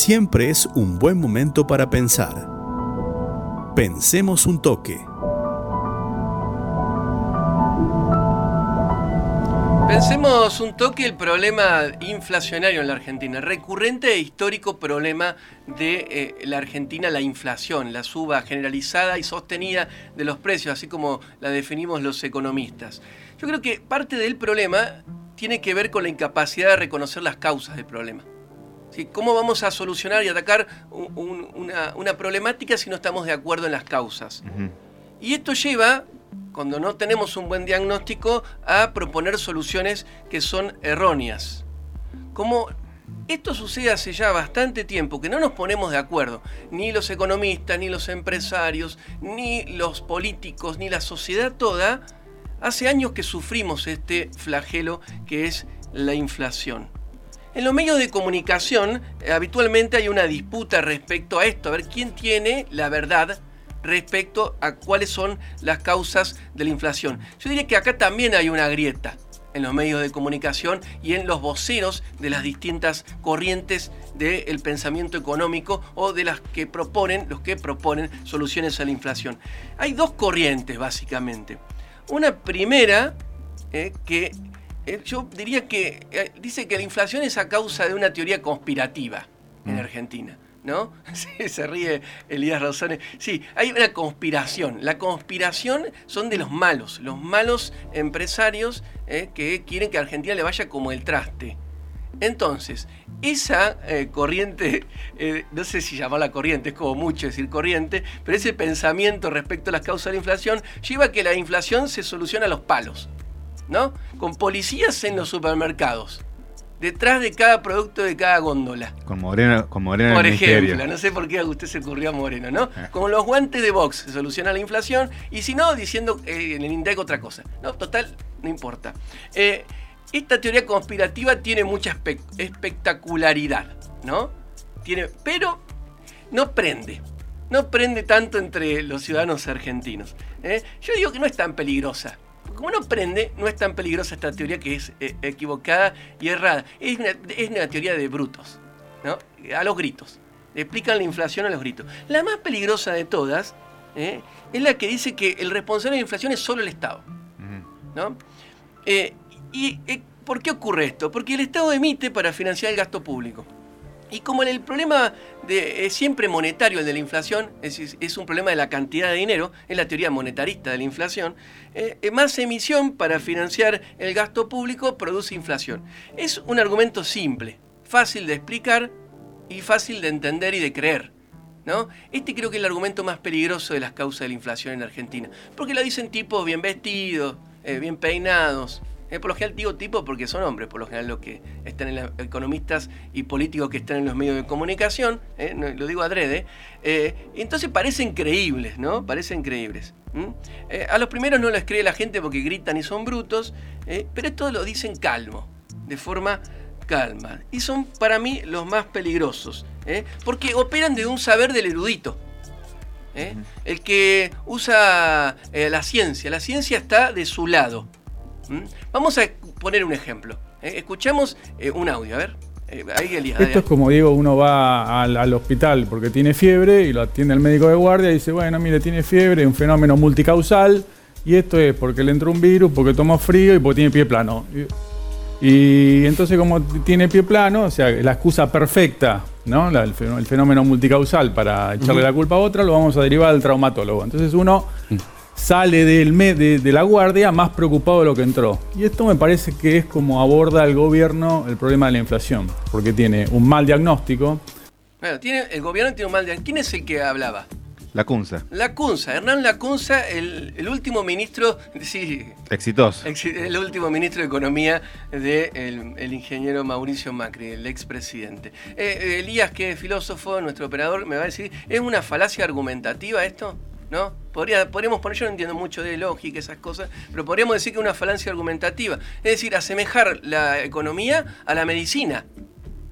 siempre es un buen momento para pensar. Pensemos un toque. Pensemos un toque el problema inflacionario en la Argentina, recurrente e histórico problema de eh, la Argentina, la inflación, la suba generalizada y sostenida de los precios, así como la definimos los economistas. Yo creo que parte del problema tiene que ver con la incapacidad de reconocer las causas del problema. ¿Cómo vamos a solucionar y atacar una, problemática si no estamos de acuerdo en las causas? Y esto lleva cuando no tenemos un buen diagnóstico, a proponer soluciones que son erróneas. Como esto sucede hace ya bastante tiempo, que no nos ponemos de acuerdo, ni los economistas, ni los empresarios, ni los políticos, ni la sociedad toda, hace años que sufrimos este flagelo que es la inflación. En los medios de comunicación eh, habitualmente hay una disputa respecto a esto, a ver quién tiene la verdad respecto a cuáles son las causas de la inflación. Yo diría que acá también hay una grieta en los medios de comunicación y en los voceros de las distintas corrientes del pensamiento económico o de las que proponen, los que proponen soluciones a la inflación. Hay dos corrientes básicamente. Una primera eh, que eh, yo diría que eh, dice que la inflación es a causa de una teoría conspirativa en mm. Argentina. ¿no? Sí, se ríe Elías Rosane. Sí, hay una conspiración. La conspiración son de los malos, los malos empresarios eh, que quieren que a Argentina le vaya como el traste. Entonces, esa eh, corriente, eh, no sé si llamarla corriente, es como mucho decir corriente, pero ese pensamiento respecto a las causas de la inflación lleva a que la inflación se soluciona a los palos, ¿no? Con policías en los supermercados detrás de cada producto de cada góndola. Con Moreno, con Moreno Por ejemplo, no sé por qué a usted se ocurrió a Moreno, ¿no? Ah. Con los guantes de box se soluciona la inflación y si no, diciendo eh, en el INDEC otra cosa. No, total, no importa. Eh, esta teoría conspirativa tiene mucha espectacularidad, ¿no? Tiene, pero no prende. No prende tanto entre los ciudadanos argentinos. ¿eh? Yo digo que no es tan peligrosa como no prende, no es tan peligrosa esta teoría que es eh, equivocada y errada. Es una, teoría de brutos, ¿no? A los gritos. Explican la inflación a los gritos. La más peligrosa de todas ¿eh? es la que dice que el responsable de la inflación es solo el Estado. ¿no? Eh, ¿Y por qué ocurre esto? Porque el Estado emite para financiar el gasto público. Y como el problema de, es siempre monetario, el de la inflación, es, un problema de la cantidad de dinero, es la teoría monetarista de la inflación, eh, eh, más emisión para financiar el gasto público produce inflación. Es un argumento simple, fácil de explicar y fácil de entender y de creer. ¿no? Este creo que es el argumento más peligroso de las causas de la inflación en Argentina, porque lo dicen tipos bien vestidos, eh, bien peinados, eh, por lo general digo tipo porque son hombres, por lo general los que están en los economistas y políticos que están en los medios de comunicación, eh, lo digo adrede, eh, entonces parecen creíbles, ¿no? Parecen creíbles. a los primeros no les cree la gente porque gritan y son brutos, pero esto lo dicen calmo, de forma calma. Y son para mí los más peligrosos, porque operan de un saber del erudito. El que usa la ciencia, la ciencia está de su lado. ¿Mm? Vamos a poner un ejemplo. ¿eh? Escuchamos eh, un audio, a ver. Eh, Esto es como digo, uno va al, hospital porque tiene fiebre y lo atiende el médico de guardia y dice, bueno, mire, tiene fiebre, un fenómeno multicausal y esto es porque le entró un virus, porque tomó frío y porque tiene pie plano. Y, entonces como tiene pie plano, o sea, la excusa perfecta, ¿no? el, fenómeno multicausal para echarle la culpa a otra, lo vamos a derivar al traumatólogo. Entonces uno mm sale del de, la guardia más preocupado de lo que entró. Y esto me parece que es como aborda el gobierno el problema de la inflación, porque tiene un mal diagnóstico. Bueno, tiene, el gobierno tiene un mal diagnóstico. ¿Quién es el que hablaba? La Cunza. La Cunza, Hernán Lacunza, el, el último ministro, sí, exitoso. el último ministro de Economía del de el ingeniero Mauricio Macri, el expresidente. Eh, Elías, que es filósofo, nuestro operador, me va a decir, ¿es una falacia argumentativa esto? ¿No? Podría, podríamos poner, yo no entiendo mucho de lógica, esas cosas, pero podríamos decir que es una falancia argumentativa. Es decir, asemejar la economía a la medicina,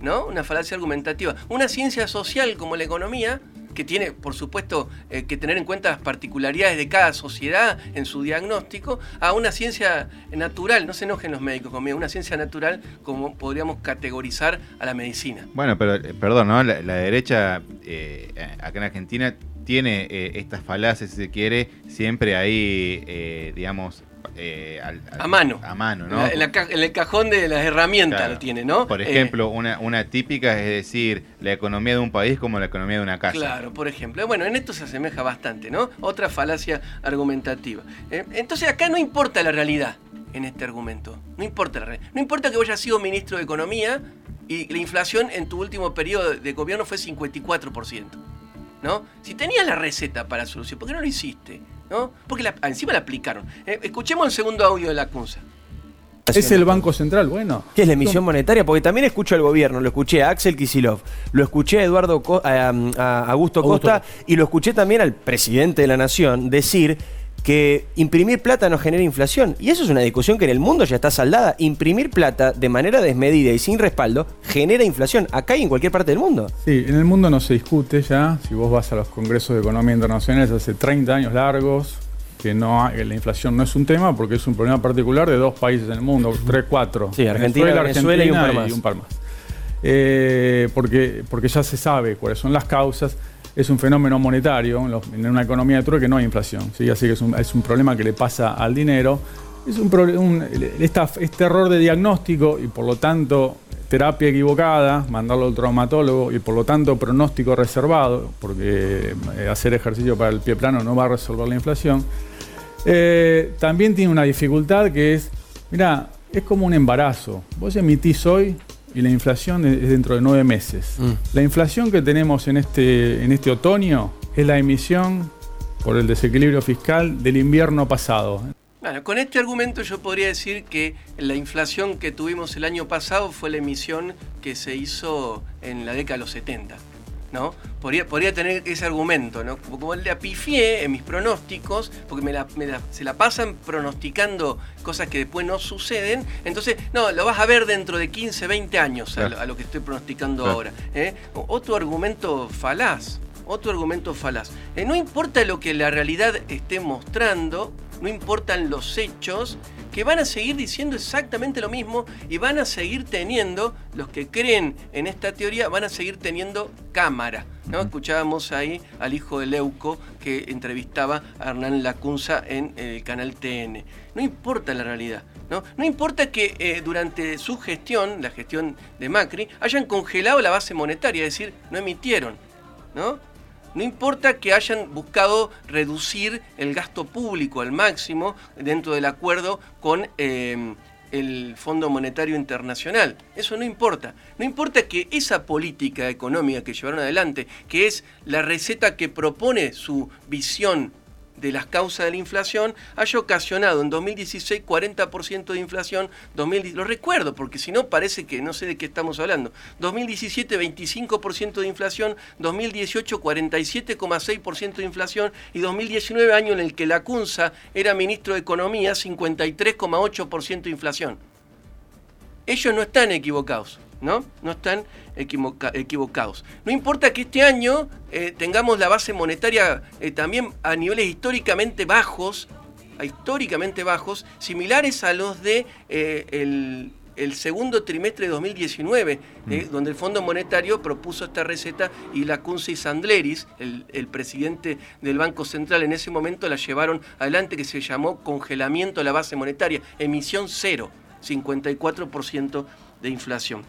¿no? Una falancia argumentativa. Una ciencia social como la economía que tiene, por supuesto, eh, que tener en cuenta las particularidades de cada sociedad en su diagnóstico, a una ciencia natural, no se enojen los médicos conmigo, una ciencia natural como podríamos categorizar a la medicina. Bueno, pero eh, perdón, ¿no? La, derecha eh, acá en Argentina tiene estas falacias, si se quiere, siempre ahí, digamos, eh, a mano. A mano, ¿no? En, el cajón de las herramientas lo tiene, ¿no? Por ejemplo, eh, una, una típica es decir, la economía de un país como la economía de una casa. Claro, por ejemplo. Bueno, en esto se asemeja bastante, ¿no? Otra falacia argumentativa. Eh, entonces acá no importa la realidad en este argumento. No importa la realidad. No importa que vos hayas sido ministro de Economía y la inflación en tu último periodo de gobierno fue 54%. ¿No? Si tenías la receta para solución, ¿por qué no lo hiciste? ¿no? Porque encima la aplicaron. Eh, escuchemos el segundo audio de la CUNSA. Es el Banco Central, bueno. ¿Qué es la emisión monetaria? Porque también escucho al gobierno, lo escuché a Axel Kisilov, lo escuché a Eduardo a Augusto Costa y lo escuché también al presidente de la Nación decir que imprimir plata no genera inflación. Y eso es una discusión que en el mundo ya está saldada. Imprimir plata de manera desmedida y sin respaldo genera inflación, acá y en cualquier parte del mundo. Sí, en el mundo no se discute ya. Si vos vas a los congresos de economía internacionales hace 30 años largos, que no la inflación no es un tema porque es un problema particular de dos países en el mundo, tres, cuatro. Sí, Argentina, Venezuela, y un par más. Eh, porque, porque ya se sabe cuáles son las causas es un fenómeno monetario en, una economía de que no hay inflación. ¿sí? Así que es un, problema que le pasa al dinero. Es un, este error de diagnóstico y por lo tanto terapia equivocada, mandarlo al traumatólogo y por lo tanto pronóstico reservado, porque eh, hacer ejercicio para el pie plano no va a resolver la inflación. Eh, también tiene una dificultad que es, mira, es como un embarazo. Vos emitís hoy y la inflación es dentro de nueve meses. Mm. La inflación que tenemos en este, en este otoño es la emisión por el desequilibrio fiscal del invierno pasado. Bueno, con este argumento yo podría decir que la inflación que tuvimos el año pasado fue la emisión que se hizo en la década de los 70. ¿No? Podría, podría tener ese argumento, ¿no? Como le apifié en mis pronósticos, porque se la pasan pronosticando cosas que después no suceden, entonces, no, lo vas a ver dentro de 15, 20 años a, lo, que estoy pronosticando ahora. ¿eh? Otro argumento falaz, otro argumento falaz. Eh, no importa lo que la realidad esté mostrando, no importan los hechos, que van a seguir diciendo exactamente lo mismo y van a seguir teniendo, los que creen en esta teoría, van a seguir teniendo cámara. ¿no? Escuchábamos ahí al hijo de Leuco que entrevistaba a Hernán Lacunza en el canal TN. No importa la realidad. ¿no? no importa que eh, durante su gestión, la gestión de Macri, hayan congelado la base monetaria, es decir, no emitieron. ¿no? No importa que hayan buscado reducir el gasto público al máximo dentro del acuerdo con eh, el Fondo Monetario Internacional. Eso no importa. No importa que esa política económica que llevaron adelante, que es la receta que propone su visión de las causas de la inflación haya ocasionado en 2016 40% de inflación, 2000, lo recuerdo porque si no parece que no sé de qué estamos hablando, 2017 25% de inflación, 2018 47,6% de inflación y 2019 año en el que la CUNSA era ministro de Economía 53,8% de inflación. Ellos no están equivocados. ¿No? No están equivocados. No importa que este año eh, tengamos la base monetaria eh, también a niveles históricamente bajos, históricamente bajos, similares a los de eh, el, segundo trimestre de 2019, mm. donde el Fondo Monetario propuso esta receta y la Kunze Sandleris, el, el, presidente del Banco Central en ese momento, la llevaron adelante, que se llamó congelamiento de la base monetaria, emisión cero, 54% de inflación.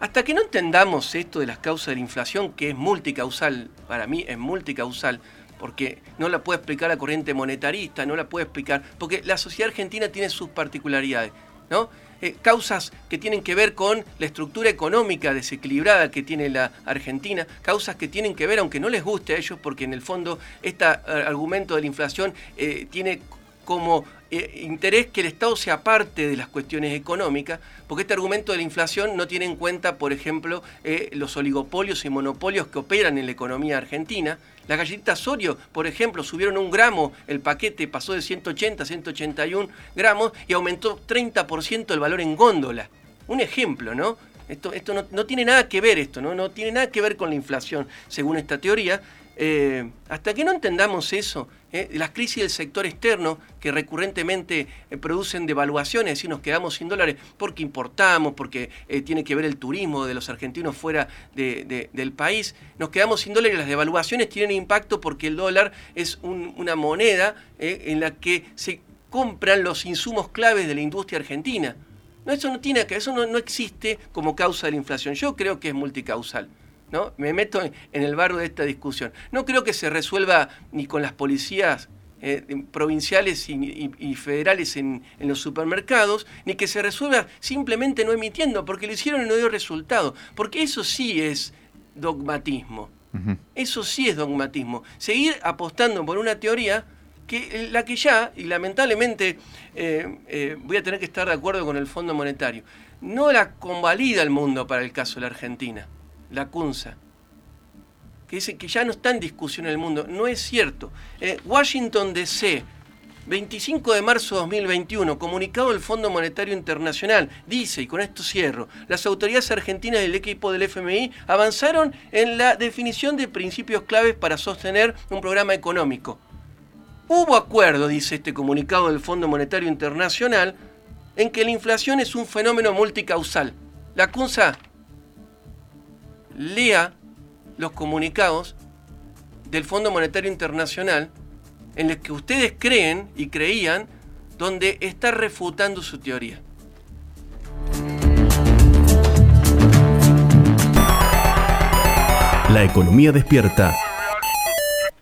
Hasta que no entendamos esto de las causas de la inflación, que es multicausal, para mí es multicausal, porque no la puede explicar la corriente monetarista, no la puede explicar, porque la sociedad argentina tiene sus particularidades, ¿no? Eh, causas que tienen que ver con la estructura económica desequilibrada que tiene la Argentina, causas que tienen que ver, aunque no les guste a ellos, porque en el fondo este argumento de la inflación eh, tiene como eh, interés que el Estado se aparte de las cuestiones económicas, porque este argumento de la inflación no tiene en cuenta, por ejemplo, eh, los oligopolios y monopolios que operan en la economía argentina. Las galletitas Sorio, por ejemplo, subieron un gramo, el paquete pasó de 180 a 181 gramos y aumentó 30% el valor en góndola. Un ejemplo, ¿no? Esto, esto no, tiene nada que ver esto, ¿no? no tiene nada que ver con la inflación, según esta teoría. Eh, hasta que no entendamos eso, eh, las crisis del sector externo que recurrentemente eh, producen devaluaciones, es decir, nos quedamos sin dólares porque importamos, porque tiene que ver el turismo de los argentinos fuera del país, nos quedamos sin dólares y las devaluaciones tienen impacto porque el dólar es una moneda en la que se compran los insumos claves de la industria argentina. No, eso no tiene que, eso no existe como causa de la inflación. Yo creo que es multicausal. ¿No? Me meto en el barro de esta discusión. No creo que se resuelva ni con las policías eh, provinciales y, federales en, los supermercados, ni que se resuelva simplemente no emitiendo, porque lo hicieron y no dio resultado. Porque eso sí es dogmatismo. Eso sí es dogmatismo. Seguir apostando por una teoría que la que ya, y lamentablemente eh, eh, voy a tener que estar de acuerdo con el Fondo Monetario, no la convalida el mundo para el caso de la Argentina la CUNSA, que dice que ya no está en discusión en el mundo. No es cierto. Eh, Washington DC, 25 de marzo de 2021, comunicado del Fondo Monetario Internacional, dice, y con esto cierro, las autoridades argentinas del equipo del FMI avanzaron en la definición de principios claves para sostener un programa económico. Hubo acuerdo, dice este comunicado del Fondo Monetario Internacional, en que la inflación es un fenómeno multicausal. La CUNSA lea los comunicados del Fondo Monetario Internacional en los que ustedes creen y creían donde está refutando su teoría. La economía despierta